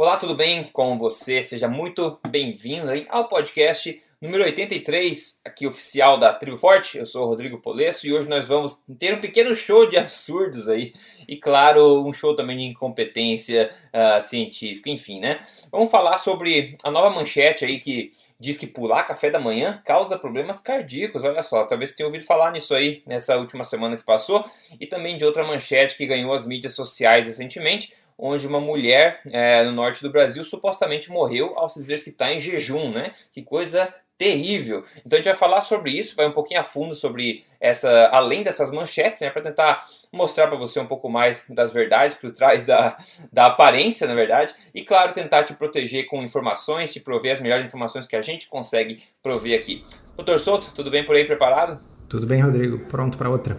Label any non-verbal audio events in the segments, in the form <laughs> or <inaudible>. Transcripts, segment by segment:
Olá, tudo bem com você? Seja muito bem-vindo ao podcast número 83, aqui oficial da Tribo Forte. Eu sou o Rodrigo Polesso e hoje nós vamos ter um pequeno show de absurdos aí. E claro, um show também de incompetência uh, científica, enfim, né? Vamos falar sobre a nova manchete aí que diz que pular café da manhã causa problemas cardíacos. Olha só, talvez você tenha ouvido falar nisso aí nessa última semana que passou. E também de outra manchete que ganhou as mídias sociais recentemente onde uma mulher é, no norte do Brasil supostamente morreu ao se exercitar em jejum, né? Que coisa terrível. Então a gente vai falar sobre isso, vai um pouquinho a fundo sobre essa, além dessas manchetes, né, para tentar mostrar para você um pouco mais das verdades por trás da, da aparência, na verdade, e claro, tentar te proteger com informações, te prover as melhores informações que a gente consegue prover aqui. Doutor Souto, tudo bem por aí, preparado? Tudo bem, Rodrigo, pronto para outra.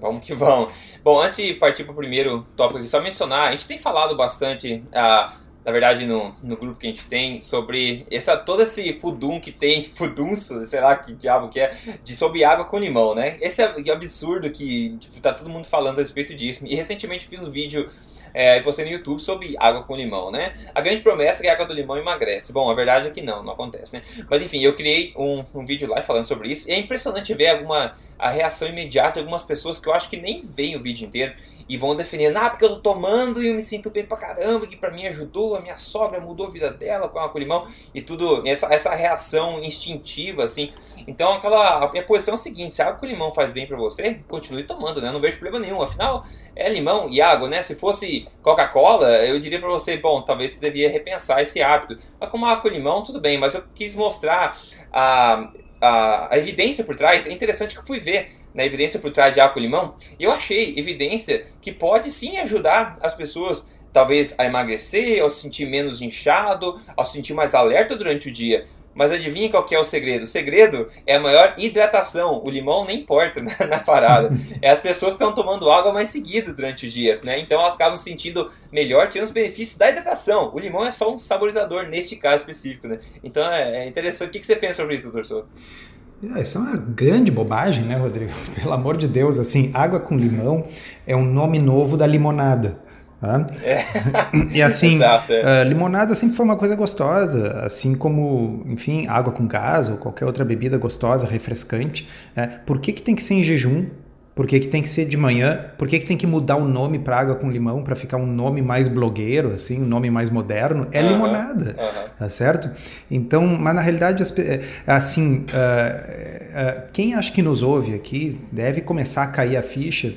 Vamos que vamos. Bom, antes de partir para o primeiro tópico aqui, só mencionar, a gente tem falado bastante, ah, na verdade, no, no grupo que a gente tem, sobre essa, todo esse fudum que tem, <laughs> fudunço, sei lá que diabo que é, de sobre água com limão, né? Esse é absurdo que tipo, tá todo mundo falando a respeito disso. E recentemente fiz um vídeo é, e postei no YouTube sobre água com limão, né? A grande promessa é que a água do limão emagrece. Bom, a verdade é que não, não acontece, né? Mas enfim, eu criei um, um vídeo lá falando sobre isso e é impressionante ver alguma a reação imediata de algumas pessoas que eu acho que nem veem o vídeo inteiro e vão defendendo, ah, porque eu tô tomando e eu me sinto bem pra caramba, que pra mim ajudou, a minha sogra mudou a vida dela com água com limão e tudo, essa, essa reação instintiva, assim. Então, aquela, a minha posição é a seguinte: se água com limão faz bem pra você, continue tomando, né? Não vejo problema nenhum. Afinal, é limão e água, né? Se fosse Coca-Cola, eu diria pra você, bom, talvez você devia repensar esse hábito. Mas como água com limão, tudo bem, mas eu quis mostrar a, a, a evidência por trás. É interessante que eu fui ver na evidência por trás de álcool e limão, e eu achei evidência que pode sim ajudar as pessoas talvez a emagrecer, ao se sentir menos inchado, ao se sentir mais alerta durante o dia. Mas adivinha qual que é o segredo? O segredo é a maior hidratação. O limão nem importa na, <laughs> na parada. É as pessoas que estão tomando água mais seguido durante o dia, né? Então elas acabam se sentindo melhor, tendo os benefícios da hidratação. O limão é só um saborizador neste caso específico, né? Então é, é interessante. O que, que você pensa sobre isso, doutor Souto? É, isso é uma grande bobagem, né, Rodrigo? <laughs> Pelo amor de Deus, assim, água com limão é um nome novo da limonada. Tá? É. E <laughs> assim, Exato, é. uh, limonada sempre foi uma coisa gostosa, assim como, enfim, água com gás ou qualquer outra bebida gostosa, refrescante. É. Por que, que tem que ser em jejum? Por que, que tem que ser de manhã? Por que, que tem que mudar o nome para água com limão para ficar um nome mais blogueiro, assim, um nome mais moderno? É uhum, limonada, uhum. tá certo? Então, mas na realidade, é, assim, uh, uh, quem acha que nos ouve aqui deve começar a cair a ficha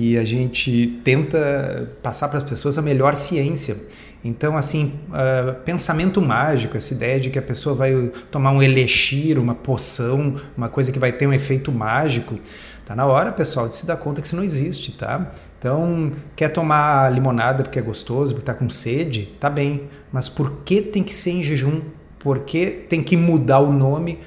que a gente tenta passar para as pessoas a melhor ciência. Então, assim, uh, pensamento mágico, essa ideia de que a pessoa vai tomar um elixir, uma poção, uma coisa que vai ter um efeito mágico, tá na hora, pessoal, de se dar conta que isso não existe, tá? Então, quer tomar limonada porque é gostoso, porque tá com sede, tá bem, mas por que tem que ser em jejum? Por que tem que mudar o nome?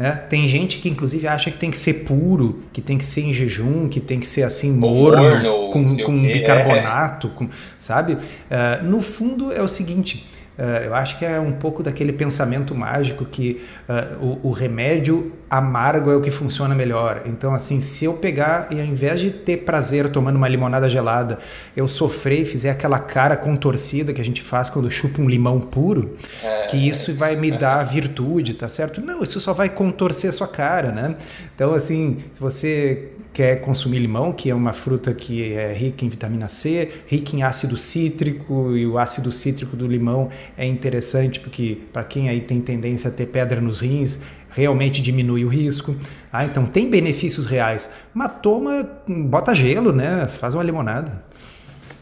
Né? Tem gente que inclusive acha que tem que ser puro, que tem que ser em jejum, que tem que ser assim morno, morno com, com bicarbonato, é. com, sabe? Uh, no fundo é o seguinte. Uh, eu acho que é um pouco daquele pensamento mágico que uh, o, o, remédio amargo é o que funciona melhor. Então, assim, se eu pegar e ao invés de ter prazer tomando uma limonada gelada, eu sofrer e fizer aquela cara contorcida que a gente faz quando chupa um limão puro, é... que isso vai me dar <laughs> virtude, tá certo? Não, isso só vai contorcer a sua cara, né? Então, assim, se você quer consumir limão, que é uma fruta que é rica em vitamina C, rica em ácido cítrico, e o ácido cítrico do limão é interessante porque para quem aí tem tendência a ter pedra nos rins, realmente diminui o risco. Ah, então tem benefícios reais. Mas toma, bota gelo, né? Faz uma limonada.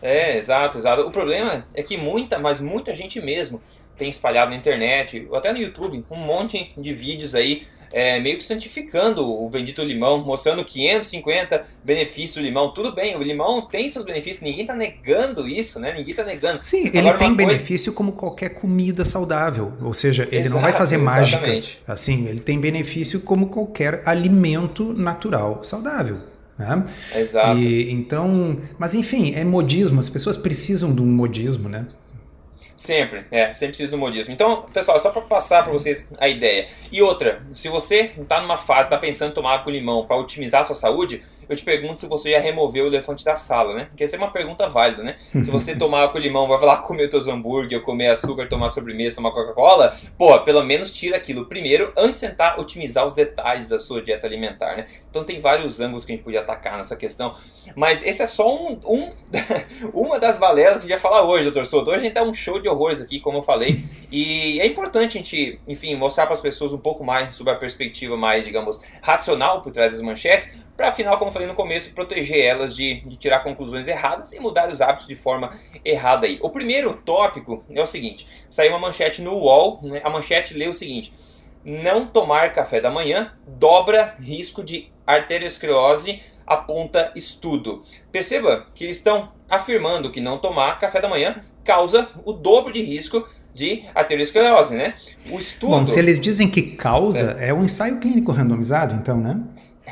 É, exato, exato. O problema é que muita, mas muita gente mesmo tem espalhado na internet, ou até no YouTube, um monte de vídeos aí é, meio que santificando o bendito limão, mostrando 550 benefícios do limão. Tudo bem, o limão tem seus benefícios, ninguém está negando isso, né? Ninguém está negando. Sim, Agora, ele tem benefício como qualquer comida saudável, ou seja, ele Exato, não vai fazer mágica. Exatamente. Assim, ele tem benefício como qualquer alimento natural saudável. Né? Exato. E, então, mas enfim, é modismo, as pessoas precisam de um modismo, né? Sempre, é, sempre precisa do modismo. Então, pessoal, só para passar para vocês a ideia. E outra, se você está numa fase, está pensando em tomar água com limão para otimizar a sua saúde, eu te pergunto se você já removeu o elefante da sala, né? Porque essa é uma pergunta válida, né? Se você <laughs> tomar com limão, vai lá comer teus hambúrguer, comer açúcar, tomar sobremesa, tomar Coca-Cola, pô, pelo menos tira aquilo primeiro antes de tentar otimizar os detalhes da sua dieta alimentar, né? Então tem vários ângulos que a gente podia atacar nessa questão. Mas esse é só um, um <laughs> uma das balelas que a gente vai falar hoje, doutor Souto. Hoje a gente tá um show de horrores aqui, como eu falei. E é importante a gente, enfim, mostrar para as pessoas um pouco mais sobre a perspectiva mais, digamos, racional por trás das manchetes, para afinal, como eu falei no começo, proteger elas de, de tirar conclusões erradas e mudar os hábitos de forma errada aí. O primeiro tópico é o seguinte: saiu uma manchete no UOL, né? a manchete lê o seguinte. Não tomar café da manhã dobra risco de arteriosclerose aponta estudo. Perceba que eles estão afirmando que não tomar café da manhã causa o dobro de risco de arteriosclerose, né? O estudo... Bom, se eles dizem que causa, é, é um ensaio clínico randomizado, então, né?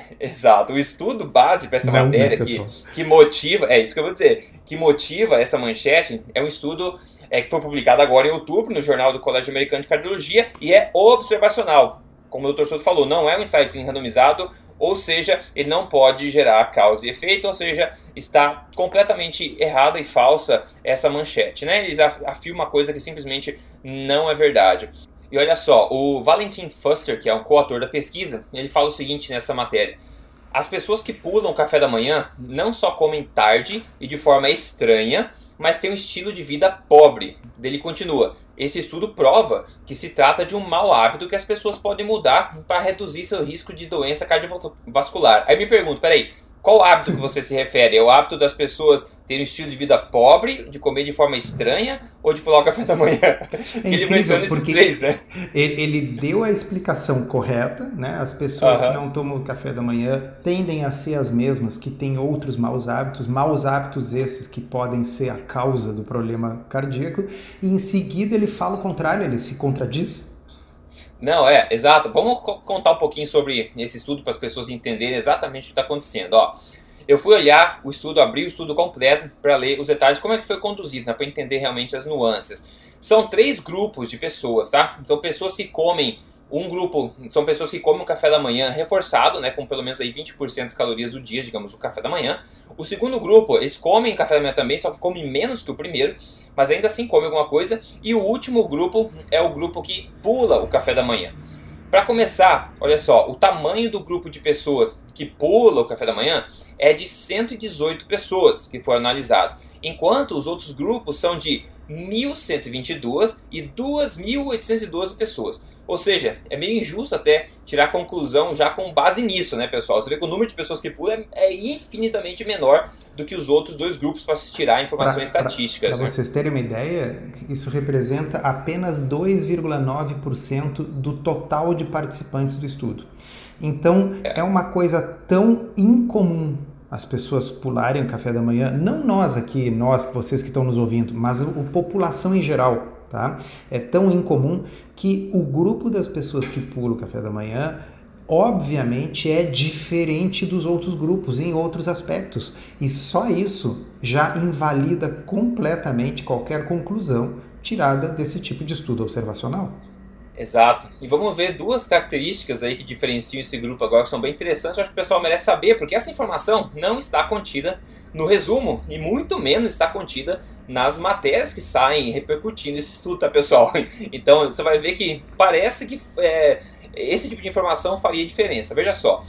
<laughs> Exato. O estudo base para essa não, matéria que, que motiva, é isso que eu vou dizer, que motiva essa manchete é um estudo é, que foi publicado agora em outubro no Jornal do Colégio Americano de Cardiologia e é observacional. Como o Dr. Souto falou, não é um ensaio clínico randomizado, ou seja, ele não pode gerar causa e efeito, ou seja, está completamente errada e falsa essa manchete. Né? Eles afirmam uma coisa que simplesmente não é verdade. E olha só, o Valentin Fuster, que é um coautor da pesquisa, ele fala o seguinte nessa matéria. As pessoas que pulam o café da manhã não só comem tarde e de forma estranha, mas têm um estilo de vida pobre. Ele continua: esse estudo prova que se trata de um mau hábito que as pessoas podem mudar para reduzir seu risco de doença cardiovascular. Aí me pergunto, peraí, qual hábito que você se refere? É o hábito das pessoas terem um estilo de vida pobre, de comer de forma estranha ou de pular o café da manhã? <laughs> É ele menciona esses três, né? Ele, ele, deu a explicação correta, né? As pessoas uh -huh. que não tomam café da manhã tendem a ser as mesmas que têm outros maus hábitos, maus hábitos esses que podem ser a causa do problema cardíaco, e em seguida ele fala o contrário, ele se contradiz. Não, é, exato. Vamos contar um pouquinho sobre esse estudo para as pessoas entenderem exatamente o que está acontecendo. Ó, eu fui olhar o estudo, abri o estudo completo para ler os detalhes, como é que foi conduzido, né, para entender realmente as nuances. São três grupos de pessoas, tá? São pessoas que comem um grupo são pessoas que comem o café da manhã reforçado, né, com pelo menos aí 20% das calorias do dia, digamos, o café da manhã. O segundo grupo, eles comem café da manhã também, só que comem menos que o primeiro, mas ainda assim comem alguma coisa. E o último grupo é o grupo que pula o café da manhã. Para começar, olha só, o tamanho do grupo de pessoas que pula o café da manhã é de 118 pessoas que foram analisadas, enquanto os outros grupos são de 1.122 e 2.812 pessoas. Ou seja, é meio injusto até tirar conclusão já com base nisso, né, pessoal? Você vê que o número de pessoas que pulam é, infinitamente menor do que os outros dois grupos para se tirar informações pra, estatísticas. Para né? vocês terem uma ideia, isso representa apenas 2,9% do total de participantes do estudo. Então, é. é uma coisa tão incomum as pessoas pularem o café da manhã, não nós aqui, nós, vocês que estão nos ouvindo, mas a população em geral, tá? É tão incomum que o grupo das pessoas que pulam o café da manhã obviamente é diferente dos outros grupos em outros aspectos. E só isso já invalida completamente qualquer conclusão tirada desse tipo de estudo observacional. Exato. E vamos ver duas características aí que diferenciam esse grupo agora que são bem interessantes. Eu acho que o pessoal merece saber, porque essa informação não está contida no resumo e muito menos está contida nas matérias que saem repercutindo esse estudo, tá, pessoal? <laughs> Então você vai ver que parece que é, esse tipo de informação faria diferença. Veja só.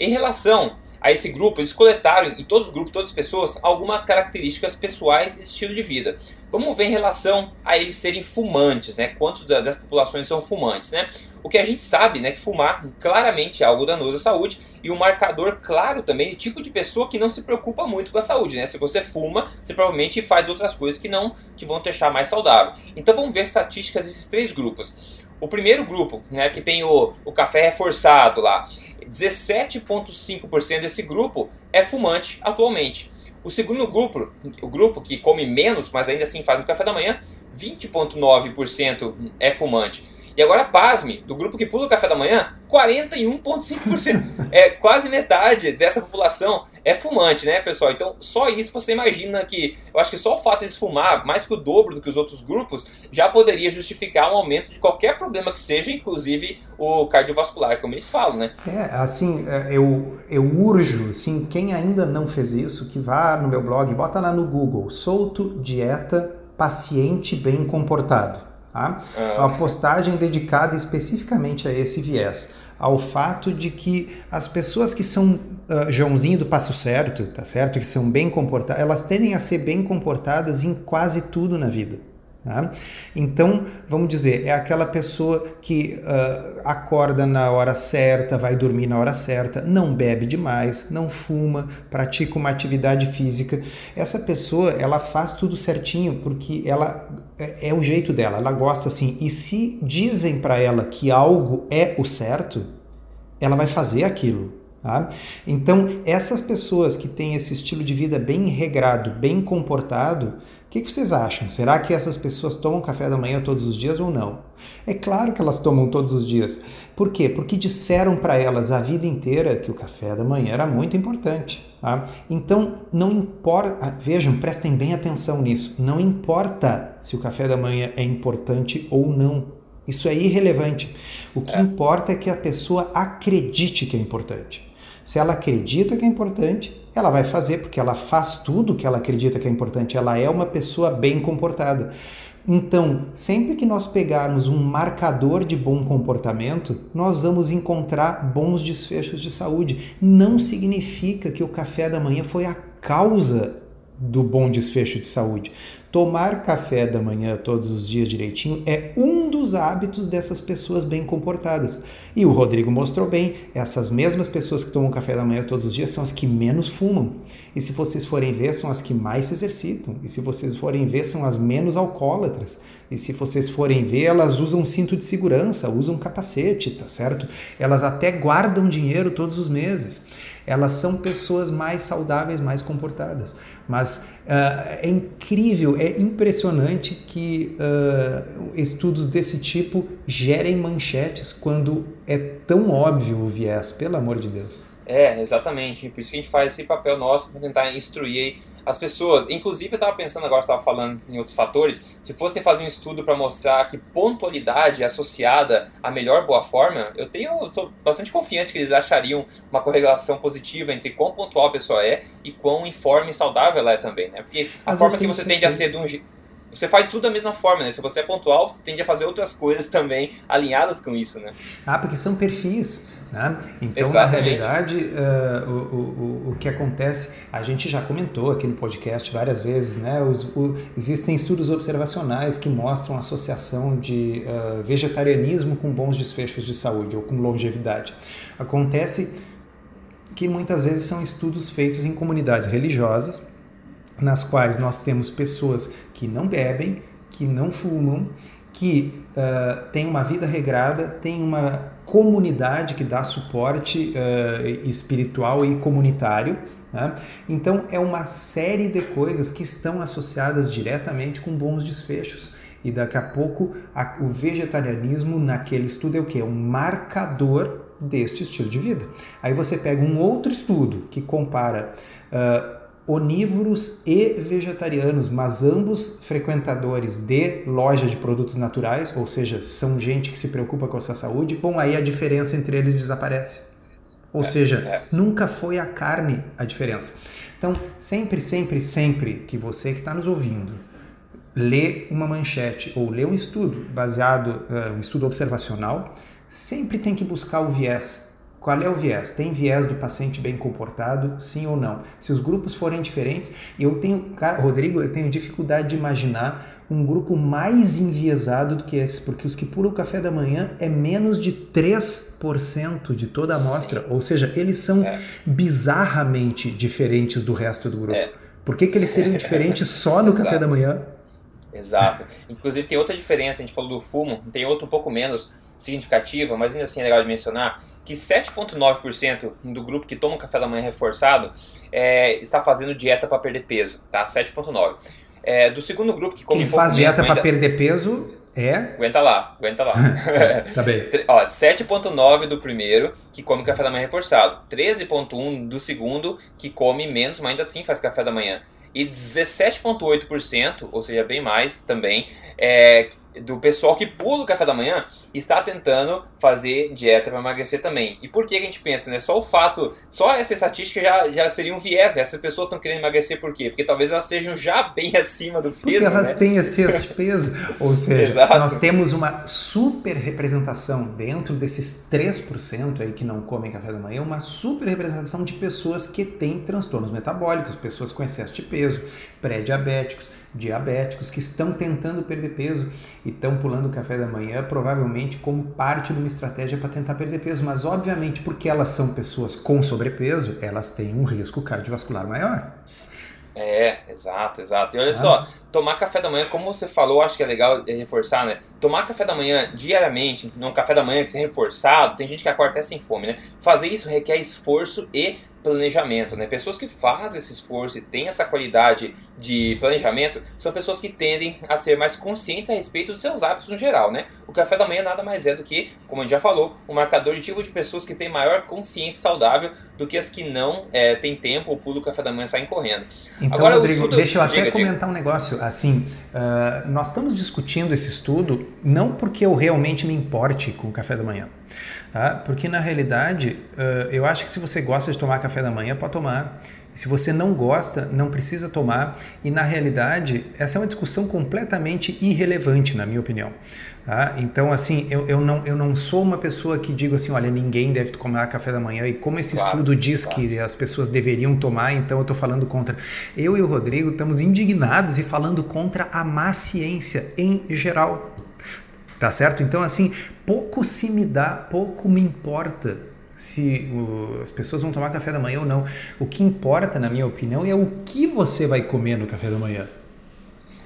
Em relação a esse grupo, eles coletaram em todos os grupos, todas as pessoas, algumas características pessoais e estilo de vida. Vamos ver em relação a eles serem fumantes, né? Quantos das populações são fumantes, né? O que a gente sabe, né, que fumar claramente é algo danoso à saúde e um marcador claro também de tipo de pessoa que não se preocupa muito com a saúde, né? Se você fuma, você provavelmente faz outras coisas que não te vão deixar mais saudável. Então vamos ver estatísticas desses três grupos. O primeiro grupo, né, que tem o, o café reforçado lá, 17,5% desse grupo é fumante atualmente. O segundo grupo, o grupo que come menos, mas ainda assim faz o café da manhã, 20,9% é fumante. E agora, pasme, do grupo que pula o café da manhã, 41,5%. é quase metade dessa população é fumante, né, pessoal? Então, só isso você imagina que. Eu acho que só o fato de eles fumar mais que o dobro do que os outros grupos já poderia justificar um aumento de qualquer problema que seja, inclusive o cardiovascular, como eles falam, né? É, assim, é, eu, eu urjo, assim, quem ainda não fez isso, que vá no meu blog, bota lá no Google, solto dieta paciente bem comportado. Tá? Ah. Uma postagem dedicada especificamente a esse viés ao fato de que as pessoas que são uh, Joãozinho do passo certo, tá certo, que são bem comportadas, elas tendem a ser bem comportadas em quase tudo na vida. Tá? Então, vamos dizer, é aquela pessoa que uh, acorda na hora certa, vai dormir na hora certa, não bebe demais, não fuma, pratica uma atividade física. Essa pessoa, ela faz tudo certinho porque ela é, é o jeito dela, ela gosta assim. E se dizem para ela que algo é o certo, ela vai fazer aquilo. Tá? Então, essas pessoas que têm esse estilo de vida bem regrado, bem comportado, que, que, vocês acham? Será que essas pessoas tomam café da manhã todos os dias ou não? É claro que elas tomam todos os dias. Por quê? Porque disseram para elas a vida inteira que o café da manhã era muito importante. Tá? Então, não importa. Ah, vejam, prestem bem atenção nisso. Não importa se o café da manhã é importante ou não. Isso é irrelevante. O que é. importa é que a pessoa acredite que é importante. Se ela acredita que é importante, ela vai fazer porque ela faz tudo que ela acredita que é importante. Ela é uma pessoa bem comportada. Então, sempre que nós pegarmos um marcador de bom comportamento, nós vamos encontrar bons desfechos de saúde. Não significa que o café da manhã foi a causa do bom desfecho de saúde. Tomar café da manhã todos os dias direitinho é um dos hábitos dessas pessoas bem comportadas. E o Rodrigo mostrou bem, essas mesmas pessoas que tomam café da manhã todos os dias são as que menos fumam. E se vocês forem ver, são as que mais se exercitam. E se vocês forem ver, são as menos alcoólatras. E se vocês forem ver, elas usam cinto de segurança, usam capacete, tá certo? Elas até guardam dinheiro todos os meses elas são pessoas mais saudáveis, mais comportadas. Mas uh, é incrível, é impressionante que uh, estudos desse tipo gerem manchetes quando é tão óbvio o viés, pelo amor de Deus. É, exatamente. Por isso que a gente faz esse papel nosso para tentar instruir as pessoas. Inclusive, eu estava pensando agora, estava falando em outros fatores, se fosse fazer um estudo para mostrar que pontualidade é associada à melhor boa forma, eu tenho, eu sou bastante confiante que eles achariam uma correlação positiva entre quão pontual a pessoa é e quão informe e saudável ela é também, né? Porque a Mas forma que você tende a ser de um você faz tudo da mesma forma, né? Se você é pontual, você tende a fazer outras coisas também alinhadas com isso, né? Ah, porque são perfis. Né? Então, Exatamente. na realidade, uh, o, o, o que acontece, a gente já comentou aqui no podcast várias vezes, né? Os, o, existem estudos observacionais que mostram associação de uh, vegetarianismo com bons desfechos de saúde ou com longevidade. Acontece que muitas vezes são estudos feitos em comunidades religiosas, nas quais nós temos pessoas que não bebem, que não fumam, que uh, têm uma vida regrada, têm uma comunidade que dá suporte uh, espiritual e comunitário. Né? Então, é uma série de coisas que estão associadas diretamente com bons desfechos. E daqui a pouco, a, o vegetarianismo naquele estudo é o que? É um marcador deste estilo de vida. Aí você pega um outro estudo que compara uh, onívoros e vegetarianos, mas ambos frequentadores de loja de produtos naturais, ou seja, são gente que se preocupa com a sua saúde, bom, aí a diferença entre eles desaparece. Ou é, seja, é. nunca foi a carne a diferença. Então, sempre, sempre, sempre que você que está nos ouvindo lê uma manchete ou lê um estudo baseado, uh, um estudo observacional, sempre tem que buscar o viés qual é o viés? Tem viés do paciente bem comportado, sim ou não? Se os grupos forem diferentes, eu tenho, cara, Rodrigo, eu tenho dificuldade de imaginar um grupo mais enviesado do que esse, porque os que pulam o café da manhã é menos de 3% de toda a amostra, sim. ou seja, eles são é. bizarramente diferentes do resto do grupo. É. Por que, que eles seriam <laughs> diferentes só no café da manhã? Exato. Inclusive tem outra diferença, a gente falou do fumo, tem outra um pouco menos significativa, mas ainda assim é legal de mencionar, que 7,9% do grupo que toma café da manhã reforçado é, está fazendo dieta para perder peso, tá? 7,9%. É, do segundo grupo que come Quem faz dieta para perder peso É? Aguenta lá, aguenta lá. <laughs> tá bem. <laughs> Ó, 7,9 do primeiro, que come café da manhã reforçado. 13,1 do segundo, que come menos, mas ainda assim faz café da manhã. E 17,8%, ou seja, bem mais também, é, do pessoal que pula o café da manhã está tentando fazer dieta para emagrecer também. E por que a gente pensa, né? Só o fato, só essa estatística já, já seria um viés. Essas pessoas estão querendo emagrecer por quê? Porque talvez elas estejam já bem <laughs> acima do peso. Porque elas né? têm excesso de peso. Ou <laughs> seja, nós temos uma super representação dentro desses 3% aí que não comem café da manhã, uma super representação de pessoas que têm transtornos metabólicos, pessoas com excesso de peso, pré-diabéticos diabéticos que estão tentando perder peso e estão pulando o café da manhã, provavelmente como parte de uma estratégia para tentar perder peso, mas obviamente porque elas são pessoas com sobrepeso, elas têm um risco cardiovascular maior. É, exato, exato. E olha ah. só, tomar café da manhã, como você falou, acho que é legal reforçar, né? Tomar café da manhã diariamente, não café da manhã que é reforçado, tem gente que acorda até sem fome, né? Fazer isso requer esforço e planejamento, né? Pessoas que fazem esse esforço e têm essa qualidade de planejamento são pessoas que tendem a ser mais conscientes a respeito dos seus hábitos no geral, né? O café da manhã nada mais é do que, como a gente já falou, um marcador de tipo de pessoas que têm maior consciência saudável do que as que não é, têm tempo ou pulam o café da manhã e saem correndo. Então, Agora, Rodrigo, estudo... deixa eu até diga, comentar diga. um negócio. Assim, uh, nós estamos discutindo esse estudo não porque eu realmente me importe com o café da manhã. Tá? Porque na realidade, eu acho que se você gosta de tomar café da manhã, pode tomar. Se você não gosta, não precisa tomar. E na realidade, essa é uma discussão completamente irrelevante, na minha opinião. Tá? Então, assim, eu, eu, não, eu não sou uma pessoa que digo assim, olha, ninguém deve tomar café da manhã. E como esse claro, estudo diz claro. que as pessoas deveriam tomar, então eu estou falando contra. Eu e o Rodrigo estamos indignados e falando contra a má ciência em geral. Tá certo? Então, assim, pouco se me dá, pouco me importa se as pessoas vão tomar café da manhã ou não. O que importa, na minha opinião, é o que você vai comer no café da manhã.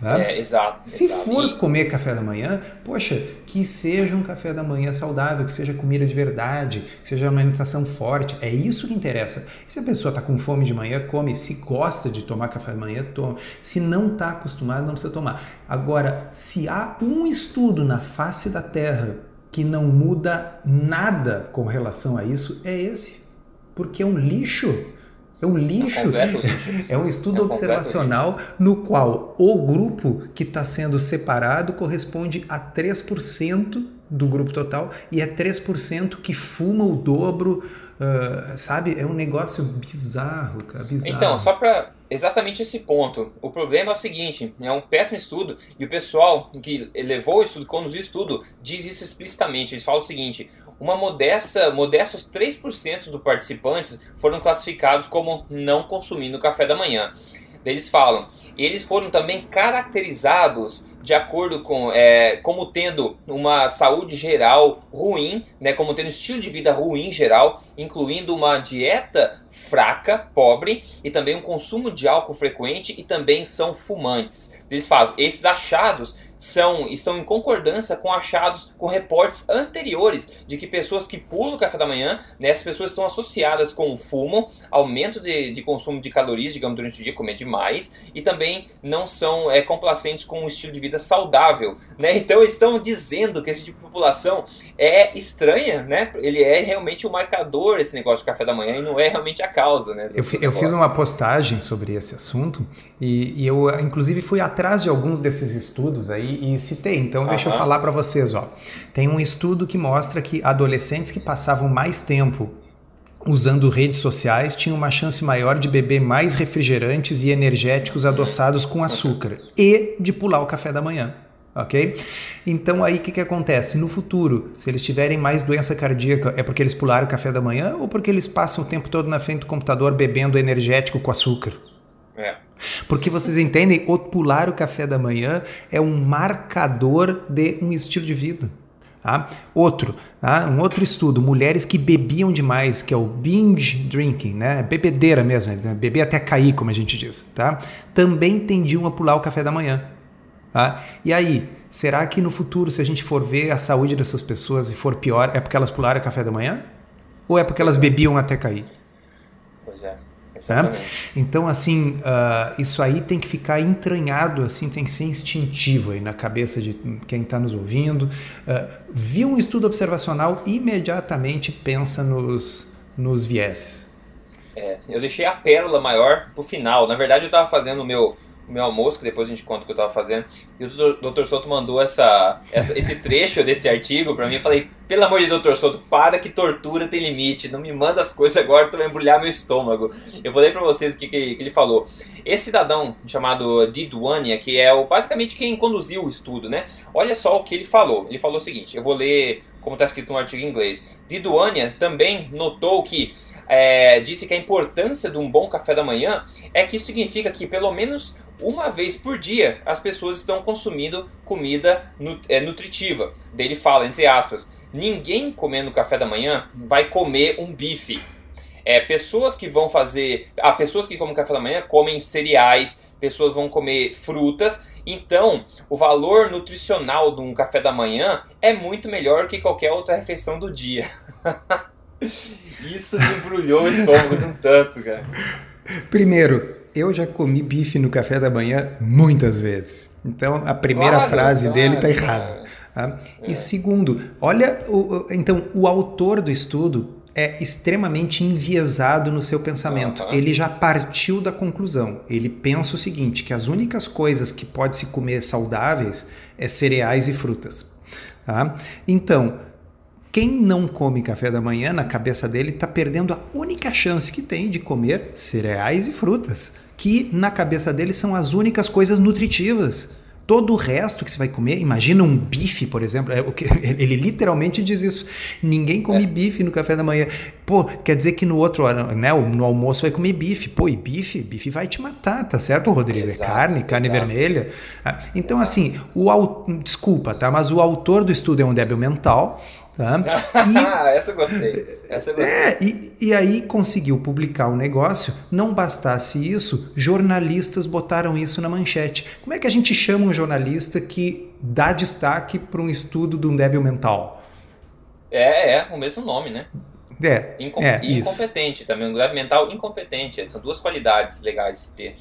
É, exato. Se exato. for e... comer café da manhã, poxa, que seja um café da manhã saudável, que seja comida de verdade, que seja uma alimentação forte. É isso que interessa. Se a pessoa está com fome de manhã, come. Se gosta de tomar café da manhã, toma. Se não está acostumado, não precisa tomar. Agora, se há um estudo na face da Terra que não muda nada com relação a isso, é esse. Porque é um lixo. É um lixo. É um, <laughs> lixo. é um estudo é um observacional no qual o grupo que está sendo separado corresponde a 3% do grupo total e é 3% que fuma o dobro, uh, sabe? É um negócio bizarro, cara. Bizarro. Então, só para exatamente esse ponto. O problema é o seguinte: é um péssimo estudo e o pessoal que levou o estudo, conduziu o estudo, diz isso explicitamente. Eles falam o seguinte: uma modesta, modestos 3% dos participantes foram classificados como não consumindo café da manhã. Eles falam, eles foram também caracterizados de acordo com é, como tendo uma saúde geral ruim, né, como tendo estilo de vida ruim geral, incluindo uma dieta fraca, pobre e também um consumo de álcool frequente e também são fumantes. Eles falam, esses achados são, estão em concordância com achados, com reportes anteriores de que pessoas que pulam o café da manhã, né, essas pessoas estão associadas com o fumo, aumento de, de consumo de calorias, digamos, durante o dia, comer demais, e também não são é, complacentes com um estilo de vida saudável. Né? <laughs> Então estão dizendo que esse tipo de população é estranha, né? ele é realmente o um marcador, esse negócio de café da manhã, e não é realmente a causa. Né, eu, eu fiz uma postagem sobre esse assunto, e, e eu inclusive fui atrás de alguns desses estudos aí, e, citei. Então, deixa eu falar para vocês. Ó. Tem um estudo que mostra que adolescentes que passavam mais tempo usando redes sociais tinham uma chance maior de beber mais refrigerantes e energéticos adoçados com açúcar e de pular o café da manhã. Ok? Então aí o que, que acontece? No futuro, se eles tiverem mais doença cardíaca, é porque eles pularam o café da manhã ou porque eles passam o tempo todo na frente do computador bebendo energético com açúcar? É. Porque vocês entendem, o pular o café da manhã é um marcador de um estilo de vida. Tá? Outro, tá? um outro estudo, mulheres que bebiam demais, que é o binge drinking, né? bebedeira mesmo, né? beber até cair, como a gente diz, tá? também tendiam a pular o café da manhã. Tá? E aí, será que no futuro, se a gente for ver a saúde dessas pessoas e for pior, é porque elas pularam o café da manhã? Ou é porque elas bebiam até cair? Pois é. Tá? Então, assim, uh, isso aí tem que ficar entranhado, assim, tem que ser instintivo aí na cabeça de quem está nos ouvindo. Uh, viu um estudo observacional, imediatamente pensa nos, nos vieses. É, eu deixei a pérola maior pro final. Na verdade, eu estava fazendo o meu o meu almoço, que depois a gente conta o que eu estava fazendo. E o Dr. Soto mandou essa, essa, esse trecho desse artigo para mim. Eu falei, pelo amor de Dr. Soto, para que tortura tem limite. Não me manda as coisas agora, vai embrulhar meu estômago. Eu vou ler para vocês o que, que, que, ele falou. Esse cidadão chamado Didwania, que é o, basicamente quem conduziu o estudo, né? Olha só o que ele falou. Ele falou o seguinte, eu vou ler como está escrito no artigo em inglês. Didwania também notou que é, disse que a importância de um bom café da manhã é que isso significa que pelo menos uma vez por dia as pessoas estão consumindo comida é, nutritiva. Dele fala, entre aspas, ninguém comendo café da manhã vai comer um bife. É, pessoas que vão fazer. Ah, pessoas que comem café da manhã comem cereais, pessoas vão comer frutas. Então, o valor nutricional de um café da manhã é muito melhor que qualquer outra refeição do dia. <laughs> Isso me embrulhou o estômago de um tanto, cara. Primeiro, eu já comi bife no café da manhã muitas vezes. Então a primeira claro, frase claro, dele está errada. Tá? É. E segundo, olha, o, então o autor do estudo é extremamente enviesado no seu pensamento. Uhum. Ele já partiu da conclusão. Ele pensa o seguinte: que as únicas coisas que pode se comer saudáveis é cereais e frutas. Tá? Então, quem não come café da manhã, na cabeça dele, está perdendo a única chance que tem de comer cereais e frutas, que na cabeça dele são as únicas coisas nutritivas. Todo o resto que você vai comer, imagina um bife, por exemplo, é, <laughs> ele literalmente diz isso. Ninguém come é. bife no café da manhã. Pô, quer dizer que no outro né, no almoço vai comer bife. Pô, e bife? Bife vai te matar, tá certo, Rodrigo? É exato, é carne, carne exato. vermelha. Ah, então, exato. assim, o desculpa, tá? Mas o autor do estudo é um débil mental Tá? <laughs> E, Essa eu gostei. Essa eu gostei. É, e, e aí conseguiu publicar o negócio. Não bastasse isso, jornalistas botaram isso na manchete. Como é que a gente chama um jornalista que dá destaque para um estudo de um débil mental? É, é, o mesmo nome, né? É, Incom é incompetente isso. também, um débil mental incompetente. São duas qualidades legais de ter.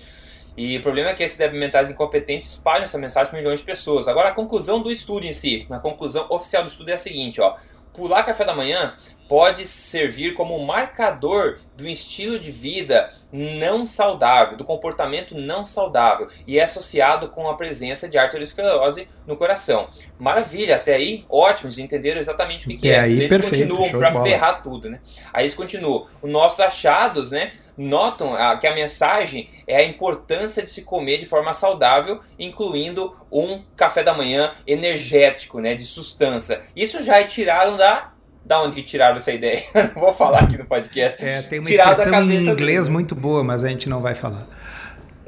E o problema é que esses débeis mentais incompetentes espalham essa mensagem para milhões de pessoas. Agora, a conclusão do estudo em si, a conclusão oficial do estudo é a seguinte, ó. Pular café da manhã pode servir como um marcador do estilo de vida não saudável, do comportamento não saudável e é associado com a presença de arteriosclerose no coração. Maravilha, até aí, ótimo, de entenderam exatamente o que, que é. Aí, eles perfeito, continuam para ferrar tudo, né? Aí eles continuam. Os nossos achados, né? Notam que a mensagem é a importância de se comer de forma saudável, incluindo um café da manhã energético, né, de sustância. Isso já é tirado da da onde que tiraram essa ideia? <laughs> Não vou falar aqui no podcast. É, tem uma expressão em inglês do... muito boa, mas a gente não vai falar.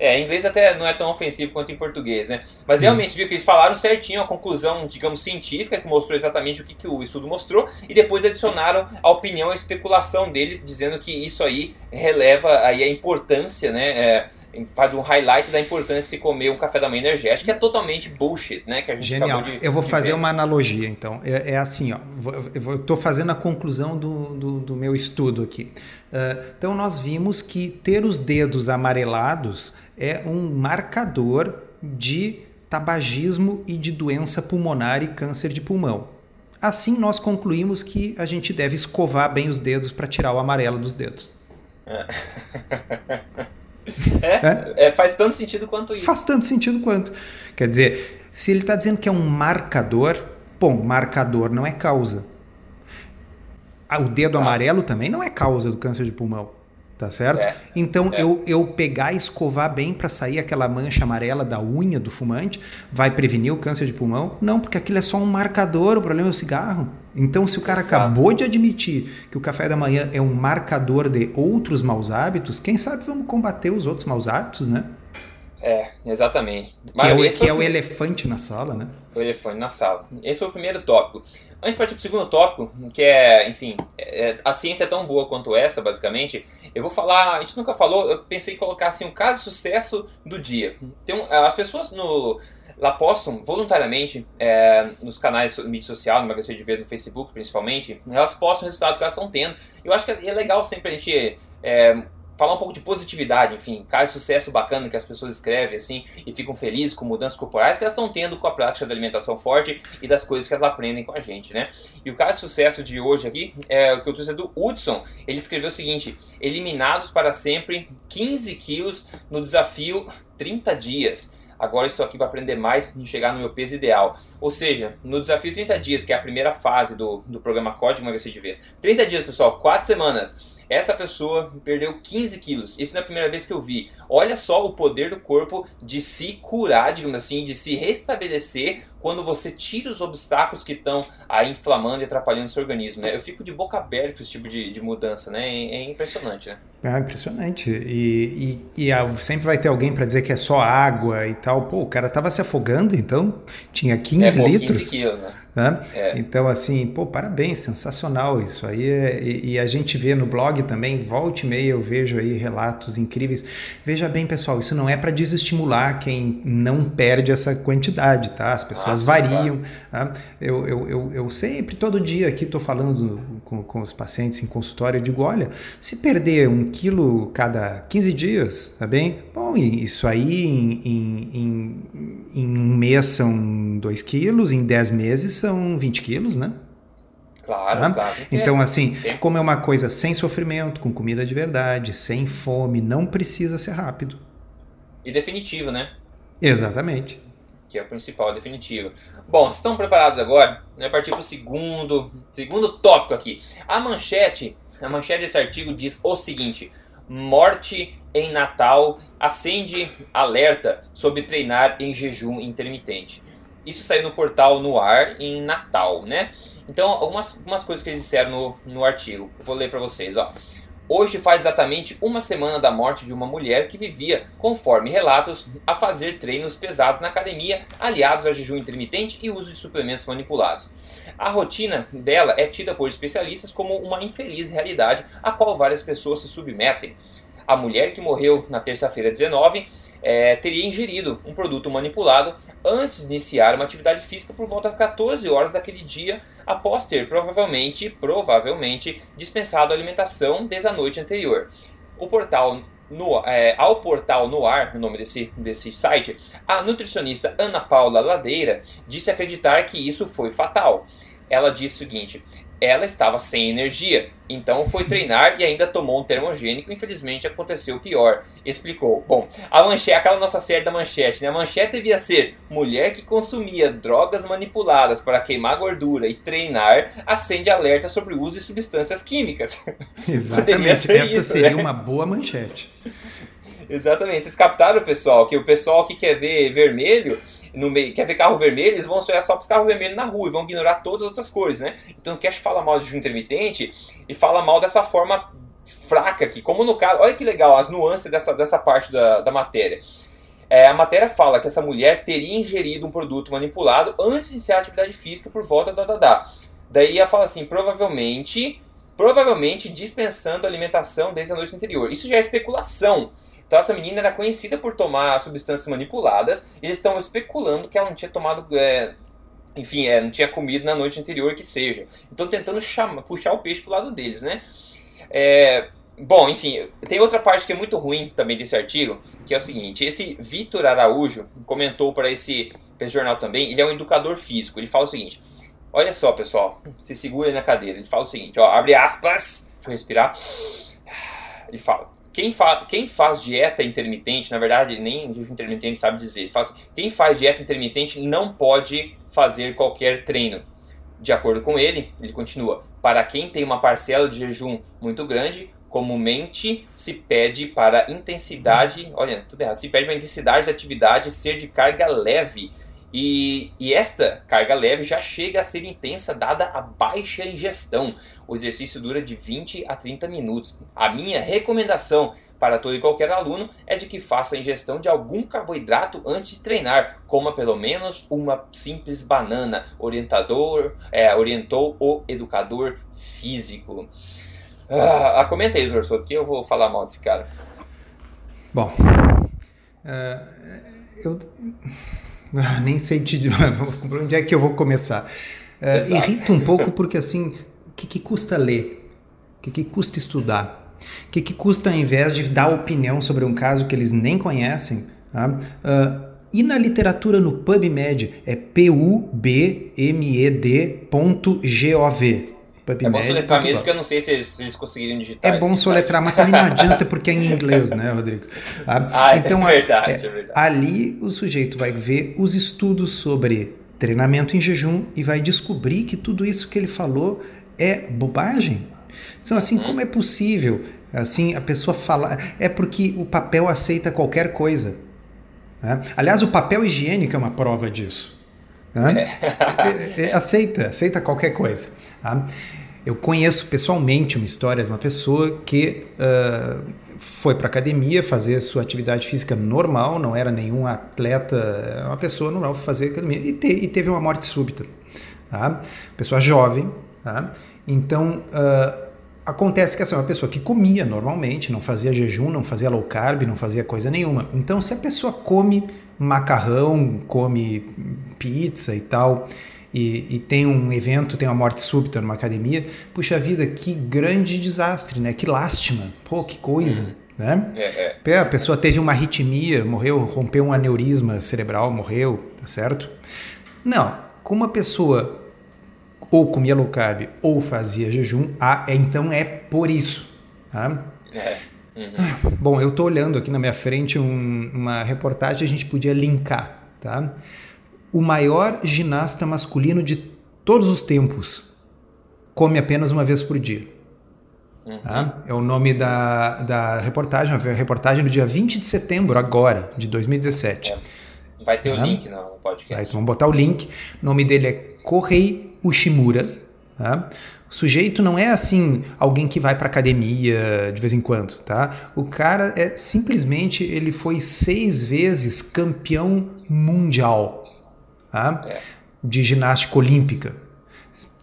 É, em inglês até não é tão ofensivo quanto em português, né? Mas hum. realmente viu que eles falaram certinho a conclusão, digamos, científica, que mostrou exatamente o que, que o estudo mostrou, e depois adicionaram a opinião, a especulação dele, dizendo que isso aí releva aí a importância, né? É, faz um highlight da importância de se comer um café da manhã energético, que é totalmente bullshit, né? Que a gente Genial. De, eu vou fazer ver. uma analogia, então. É, é assim, ó. Eu estou fazendo a conclusão do, do, do meu estudo aqui. Uh, então, nós vimos que ter os dedos amarelados é um marcador de tabagismo e de doença pulmonar e câncer de pulmão. Assim, nós concluímos que a gente deve escovar bem os dedos para tirar o amarelo dos dedos. <laughs> É. É, é, faz tanto sentido quanto isso. Faz tanto sentido quanto. Quer dizer, se ele está dizendo que é um marcador, bom, marcador não é causa. Ah, o dedo Exato. amarelo também não é causa do câncer de pulmão. Tá certo? É, então, é. Eu, eu pegar e escovar bem para sair aquela mancha amarela da unha do fumante, vai prevenir o câncer de pulmão? Não, porque aquilo é só um marcador, o problema é o cigarro. Então, se o cara Exato. acabou de admitir que o café da manhã é um marcador de outros maus hábitos, quem sabe vamos combater os outros maus hábitos, né? É, exatamente. Mas que é, o, que é o elefante na sala, né? O elefante na sala. Esse foi o primeiro tópico. Antes de partir para o segundo tópico, que é, enfim, é, a ciência é tão boa quanto essa, basicamente, eu vou falar, a gente nunca falou, eu pensei em colocar assim um caso de sucesso do dia. Um, as pessoas no lá postam voluntariamente é, nos canais de mídia social, no Emagrecer de Vez, no Facebook principalmente, elas postam o resultado que elas estão tendo. Eu acho que é legal sempre a gente é, falar um pouco de positividade, enfim, caso de sucesso bacana que as pessoas escrevem assim e ficam felizes com mudanças corporais que elas estão tendo com a prática da alimentação forte e das coisas que elas aprendem com a gente, né? E o caso de sucesso de hoje aqui é o que eu trouxe é do Hudson. Ele escreveu o seguinte: eliminados para sempre 15 quilos no desafio 30 dias. Agora estou aqui para aprender mais e chegar no meu peso ideal. Ou seja, no desafio 30 dias, que é a primeira fase do, do programa Código Emagrecer de Vez. 30 dias, pessoal, 4 semanas essa pessoa perdeu 15 quilos. Isso não é a primeira vez que eu vi. Olha só o poder do corpo de se curar, digamos assim, de se restabelecer quando você tira os obstáculos que estão aí inflamando e atrapalhando o seu organismo, né? Eu fico de boca aberta com esse tipo de, de mudança, né? É, é impressionante, né? É impressionante. E, e, e sempre vai ter alguém para dizer que é só água e tal. Pô, o cara tava se afogando, então tinha 15 é, pô, litros. 15 quilos, né? Né? É. Então, assim, pô, parabéns, sensacional isso aí. É, e, e, a gente vê no blog também, volte e meia, eu vejo aí relatos incríveis. Veja bem, pessoal, isso não é para desestimular quem não perde essa quantidade, tá? As pessoas Nossa, variam. Tá? Eu, eu, eu, eu, sempre, todo dia aqui, estou falando com, com os pacientes em consultório, eu digo, olha, se perder um quilo cada 15 dias, tá bem? Bom, isso aí em, em, em, em um mês são 2 quilos, em 10 meses são 20 quilos, né? Claro, tá? claro. Então, assim, como é uma coisa sem sofrimento, com comida de verdade, sem fome, não precisa ser rápido. E definitivo, né? Exatamente. Que é o principal, definitivo. Bom, estão preparados agora? Vai partir para o segundo, segundo tópico aqui. A manchete, a manchete desse artigo diz o seguinte: morte em Natal acende alerta sobre treinar em jejum intermitente. Isso saiu no portal no ar em Natal, né? Então, algumas, algumas coisas que eles disseram no, no artigo. vou ler para vocês, ó. Hoje faz exatamente uma semana da morte de uma mulher que vivia, conforme relatos, a fazer treinos pesados na academia, aliados a jejum intermitente e uso de suplementos manipulados. A rotina dela é tida por especialistas como uma infeliz realidade a qual várias pessoas se submetem. A mulher que morreu na terça-feira 19 é, teria ingerido um produto manipulado antes de iniciar uma atividade física por volta de 14 horas daquele dia, após ter provavelmente, provavelmente dispensado a alimentação desde a noite anterior. O portal no, é, ao portal no ar, o nome desse, desse site, a nutricionista Ana Paula Ladeira disse acreditar que isso foi fatal. Ela disse o seguinte: ela estava sem energia, então foi treinar e ainda tomou um termogênico. Infelizmente aconteceu o pior. Explicou. Bom, a manchete, aquela nossa série da manchete, né? A manchete devia ser: mulher que consumia drogas manipuladas para queimar gordura e treinar acende alerta sobre o uso de substâncias químicas. <laughs> Exatamente. Essa isso, seria né? uma boa manchete. Exatamente. Vocês captaram, pessoal, que o pessoal que quer ver vermelho no meio, quer ver carro vermelho, eles vão olhar só para os carros vermelhos na rua e vão ignorar todas as outras cores, né? Então o Cash fala mal de jejum intermitente e fala mal dessa forma fraca aqui, como no caso, olha que legal as nuances dessa, dessa parte da, da matéria. É, a matéria fala que essa mulher teria ingerido um produto manipulado antes de iniciar a atividade física por volta da da, da. Daí ela fala assim, provavelmente, provavelmente dispensando alimentação desde a noite anterior. Isso já é especulação. Então essa menina era conhecida por tomar substâncias manipuladas eles estão especulando que ela não tinha tomado, é, enfim, é, não tinha comido na noite anterior que seja. Então tentando puxar o peixe pro lado deles, né? É, bom, enfim, tem outra parte que é muito ruim também desse artigo, que é o seguinte: esse Vitor Araújo comentou para esse, esse jornal também. Ele é um educador físico. Ele fala o seguinte: olha só, pessoal, se segura na cadeira. Ele fala o seguinte: ó, abre aspas, deixa eu respirar. Ele fala: quem, fa quem faz dieta intermitente, na verdade, nem jejum intermitente sabe dizer, faz, quem faz dieta intermitente não pode fazer qualquer treino. De acordo com ele, ele continua: para quem tem uma parcela de jejum muito grande, comumente se pede para intensidade, olha, tudo errado, se pede para intensidade da atividade ser de carga leve e, e, esta carga leve já chega a ser intensa dada a baixa ingestão. O exercício dura de 20 a 30 minutos. A minha recomendação para todo e qualquer aluno é de que faça a ingestão de algum carboidrato antes de treinar, coma pelo menos uma simples banana. Orientador, é, orientou o educador físico. Ah, comenta aí, professor, que eu vou falar mal desse cara. Bom, uh, eu <laughs> ah, nem sei de onde é que eu vou começar. Uh, irrita um <laughs> pouco porque assim, o que, que custa ler? O que, que custa estudar? O que, que custa ao invés de dar opinião sobre um caso que eles nem conhecem? Tá? Uh, e na literatura no PubMed é P-U-B-M-E-D.gov. PubMed. É bom soletrar mesmo, porque eu não sei se eles, se eles conseguiriam digitar. É bom soletrar, mas também não adianta porque é em <laughs> inglês, né, Rodrigo? Ah, então, é verdade, é, é verdade. Ali o sujeito vai ver os estudos sobre treinamento em jejum e vai descobrir que tudo isso que ele falou é bobagem. Então, assim, hum. como é possível assim a pessoa falar? É porque o papel aceita qualquer coisa. Né? Aliás, o papel higiênico é uma prova disso. Né? É. É, é, aceita, aceita qualquer coisa. Tá? Eu conheço pessoalmente uma história de uma pessoa que uh, foi para academia fazer sua atividade física normal, não era nenhum atleta, uma pessoa normal para fazer academia e, te, e, teve uma morte súbita. Tá? Pessoa jovem. Tá? Então, uh, acontece que essa é uma pessoa que comia normalmente, não fazia jejum, não fazia low carb, não fazia coisa nenhuma. Então, se a pessoa come macarrão, come pizza e tal, e, e, tem um evento, tem uma morte súbita numa academia, puxa vida, que grande desastre, né? Que lástima, pô, que coisa. Uhum. Né? É, é. A pessoa teve uma arritmia, morreu, rompeu um aneurisma cerebral, morreu, tá certo? Não, como uma pessoa ou comia low carb ou fazia jejum, ah, então é por isso. Tá? É. Uhum. Bom, eu estou olhando aqui na minha frente um, uma reportagem, a gente podia linkar. Tá? O maior ginasta masculino de todos os tempos come apenas uma vez por dia. Uhum. Tá? É o nome da, da reportagem, a reportagem do dia 20 de setembro, agora, de 2017. É. Vai ter tá? o link no podcast. Então vamos botar o link. O nome dele é Kohei Ushimura. Tá? O sujeito não é assim alguém que vai para academia de vez em quando, tá? O cara é simplesmente ele foi seis vezes campeão mundial tá? É. de ginástica olímpica.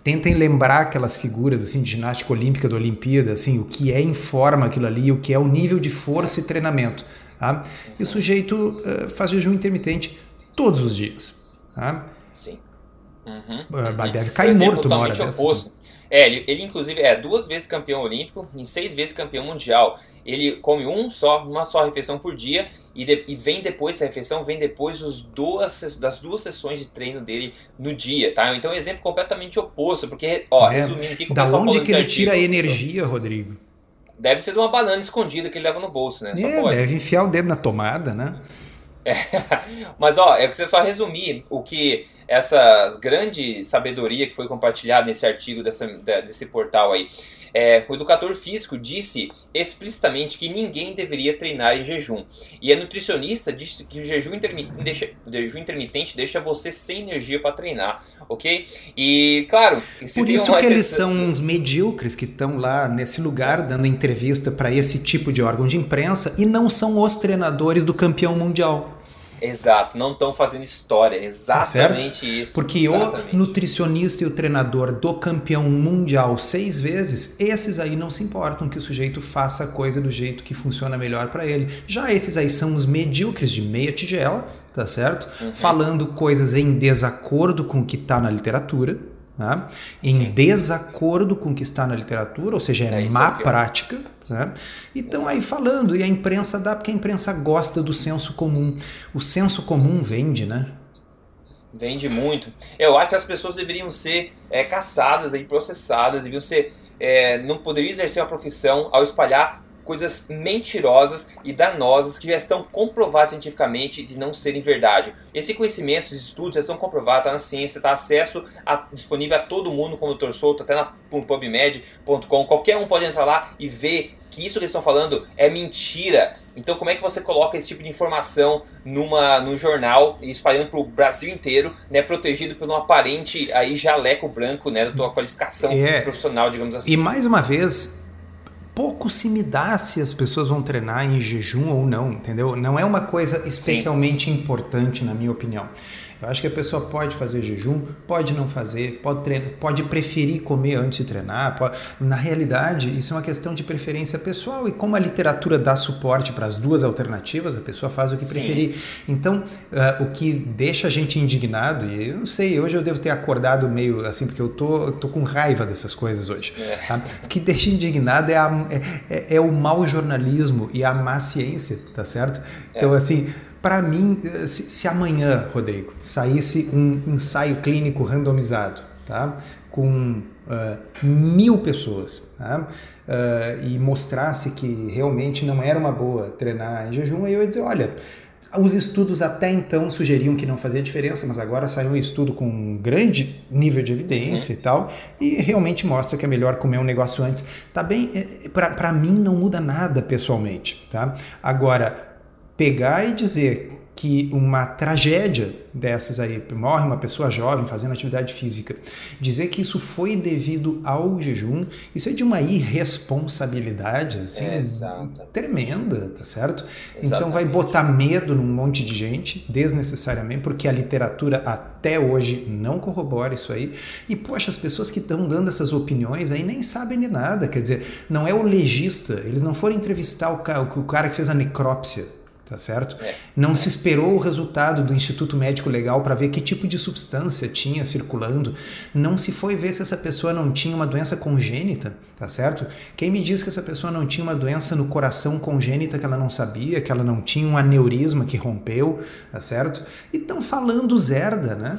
Tentem lembrar aquelas figuras assim de ginástica olímpica da Olimpíada, assim, o que é em forma aquilo ali, o que é o nível de força e treinamento. Tá? E o sujeito uh, faz jejum intermitente todos os dias. Tá? Sim. Uhum, uhum. Deve cair exemplo, morto uma hora dessas. Oposto. Né? É, ele, ele, inclusive é duas vezes campeão olímpico e seis vezes campeão mundial. Ele come um só, uma só refeição por dia e, de, e vem depois essa refeição, vem depois os duas, das duas sessões de treino dele no dia, tá? Então é um exemplo completamente oposto, porque, ó, é, resumindo aqui, da onde que ele tira a energia, Rodrigo? Deve ser de uma banana escondida que ele leva no bolso, né? é, deve enfiar o dedo na tomada, né? <laughs> É. Mas ó, é você só resumir o que essa grande sabedoria que foi compartilhada nesse artigo dessa, desse portal aí. É, o educador físico disse explicitamente que ninguém deveria treinar em jejum. E a nutricionista disse que o jejum intermitente deixa, jejum intermitente deixa você sem energia para treinar, ok? E, claro... Por isso que eles são uns medíocres que estão lá nesse lugar dando entrevista para esse tipo de órgão de imprensa e não são os treinadores do campeão mundial. Exato, não estão fazendo história, exatamente tá isso. Porque exatamente. o nutricionista e o treinador do campeão mundial seis vezes, esses aí não se importam que o sujeito faça a coisa do jeito que funciona melhor para ele. Já esses aí são os medíocres de meia tigela, tá certo? Uhum. Falando coisas em desacordo com o que está na literatura. Tá? Em Sim. desacordo com o que está na literatura, ou seja, é, é má prática. Né? E estão aí falando, e a imprensa dá porque a imprensa gosta do senso comum. O senso comum vende, né? Vende muito. Eu acho que as pessoas deveriam ser é, caçadas e processadas, deveriam ser. É, não poderiam exercer uma profissão ao espalhar coisas mentirosas e danosas que já estão comprovadas cientificamente de não serem verdade. Esse conhecimento, esses estudos já estão comprovados, está na ciência, está acesso a, disponível a todo mundo, como o Dr. Souto, até na pubmed.com. Qualquer um pode entrar lá e ver que isso que eles estão falando é mentira. Então, como é que você coloca esse tipo de informação numa, num jornal e espalhando para o Brasil inteiro, né, protegido por um aparente aí jaleco branco, né, da tua qualificação é, profissional, digamos assim? E mais uma vez, pouco se me dá se as pessoas vão treinar em jejum ou não, entendeu? Não é uma coisa especialmente Sim. importante, na minha opinião. Eu acho que a pessoa pode fazer jejum, pode não fazer, pode, treinar, pode preferir comer antes de treinar. Pode... Na realidade, isso é uma questão de preferência pessoal e como a literatura dá suporte para as duas alternativas, a pessoa faz o que Sim. preferir. Então, uh, o que deixa a gente indignado, e eu não sei, hoje eu devo ter acordado meio assim, porque eu tô, tô com raiva dessas coisas hoje. É. Tá? O que deixa indignado é, a, é, é, é, o mau jornalismo e a má ciência, tá certo? Então, é. assim para mim, se, se, amanhã, Rodrigo, saísse um ensaio clínico randomizado, tá? com uh, mil pessoas, tá? uh, e mostrasse que realmente não era uma boa treinar em jejum, aí eu ia dizer, olha, os estudos até então sugeriam que não fazia diferença, mas agora saiu um estudo com um grande nível de evidência uhum. e tal, e realmente mostra que é melhor comer um negócio antes. Tá bem, é, para mim não muda nada pessoalmente, tá? Agora, pegar e dizer que uma tragédia dessas aí, morre uma pessoa jovem fazendo atividade física, dizer que isso foi devido ao jejum, isso é de uma irresponsabilidade assim, é, tremenda, tá certo? Exatamente. Então vai botar medo num monte de gente, desnecessariamente, porque a literatura até hoje não corrobora isso aí. E poxa, as pessoas que estão dando essas opiniões aí nem sabem de nada, quer dizer, não é o legista, eles não foram entrevistar o cara, o cara que fez a necrópsia tá certo? É. Não se esperou o resultado do Instituto Médico Legal para ver que tipo de substância tinha circulando. Não se foi ver se essa pessoa não tinha uma doença congênita, tá certo? Quem me diz que essa pessoa não tinha uma doença no coração congênita que ela não sabia, que ela não tinha um aneurisma que rompeu, tá certo? E estão falando zerda, né?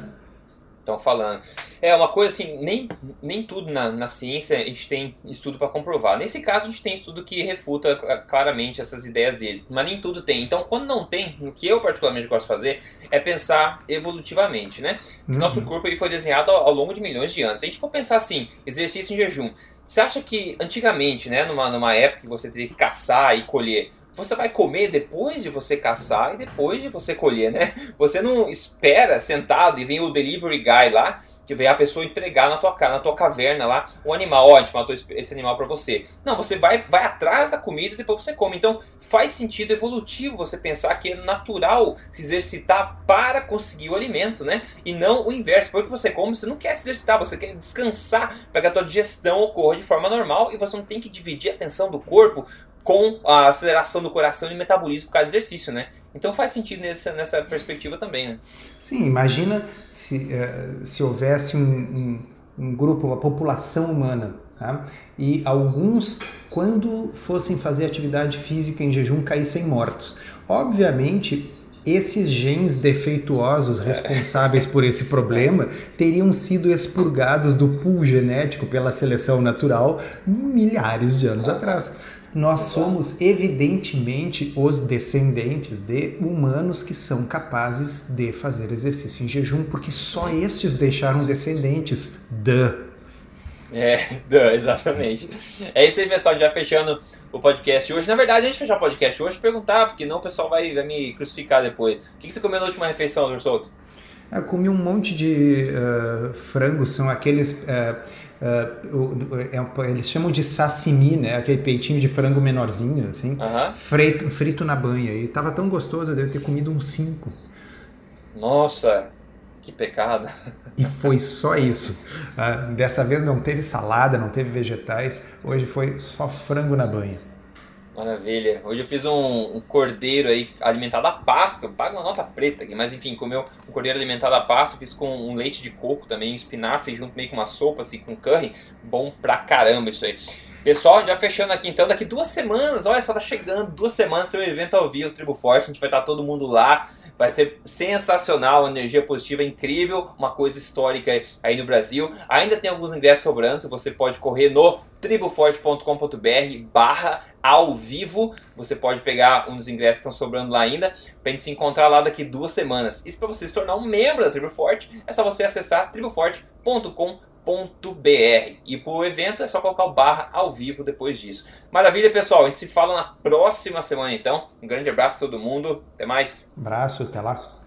Estão falando. É uma coisa assim, nem, nem tudo na, na ciência a gente tem estudo para comprovar. Nesse caso, a gente tem estudo que refuta claramente essas ideias dele, mas nem tudo tem. Então, quando não tem, o que eu particularmente gosto de fazer é pensar evolutivamente, né? Uhum. Nosso corpo ele foi desenhado ao, ao longo de milhões de anos. Se a gente for pensar assim, exercício em jejum, você acha que antigamente, né, numa, numa época que você teria que caçar e colher, você vai comer depois de você caçar e depois de você colher, né? Você não espera sentado e vem o delivery guy lá que vem a pessoa entregar na tua, na tua caverna lá o animal, ó, a gente matou esse animal para você. Não, você vai, vai atrás da comida e depois você come. Então faz sentido evolutivo você pensar que é natural se exercitar para conseguir o alimento, né? E não o inverso. Porque você come, você não quer se exercitar, você quer descansar para que a tua digestão ocorra de forma normal e você não tem que dividir a atenção do corpo com a aceleração do coração e metabolismo por causa do exercício, né? Então faz sentido nessa, nessa perspectiva também, né? Sim, imagina se, uh, se houvesse um, um, um, grupo, uma população humana, tá? e alguns, quando fossem fazer atividade física em jejum, caíssem mortos. Obviamente, esses genes defeituosos responsáveis por esse problema teriam sido expurgados do pool genético pela seleção natural milhares de anos atrás nós somos evidentemente os descendentes de humanos que são capazes de fazer exercício em jejum, porque só estes deixaram descendentes. Duh. É, <laughs> exatamente. É isso aí, pessoal. Já fechando o podcast hoje. Na verdade, a gente fechar o podcast hoje perguntar, porque não o pessoal vai, vai me crucificar depois. O que você comeu na última refeição, Dr. Souto? Eu comi um monte de uh, frangos, são aqueles. Uh, Uh, eles chamam de sashimi, né? Aquele peitinho de frango menorzinho, assim, frito, frito na banha. E tava tão gostoso, eu devo ter comido uns cinco. Nossa, que pecado. E foi só isso. Uh, dessa vez não teve salada, não teve vegetais. Hoje foi só frango na banha. Maravilha. Hoje eu fiz um, um, cordeiro aí alimentado a pasto. Pago uma nota preta aqui, mas enfim, comeu um cordeiro alimentado a pasto. Fiz com um leite de coco também, um espinafre junto meio com uma sopa assim com curry. Bom pra caramba isso aí. Pessoal, já fechando aqui então, daqui duas semanas, olha só, tá chegando, duas semanas tem um evento ao vivo, Tribo Forte, a gente vai estar todo mundo lá, vai ser sensacional, energia positiva incrível, uma coisa histórica aí no Brasil. Ainda tem alguns ingressos sobrando, você pode correr no triboforte.com.br barra ao vivo, você pode pegar um dos ingressos que estão sobrando lá ainda, pra gente se encontrar lá daqui duas semanas. Isso para você se tornar um membro da Tribo Forte, é só você acessar triboforte.com.br. E para o evento é só colocar o barra ao vivo depois disso. Maravilha, pessoal. A gente se fala na próxima semana então. Um grande abraço a todo mundo. Até mais. Abraço, até lá.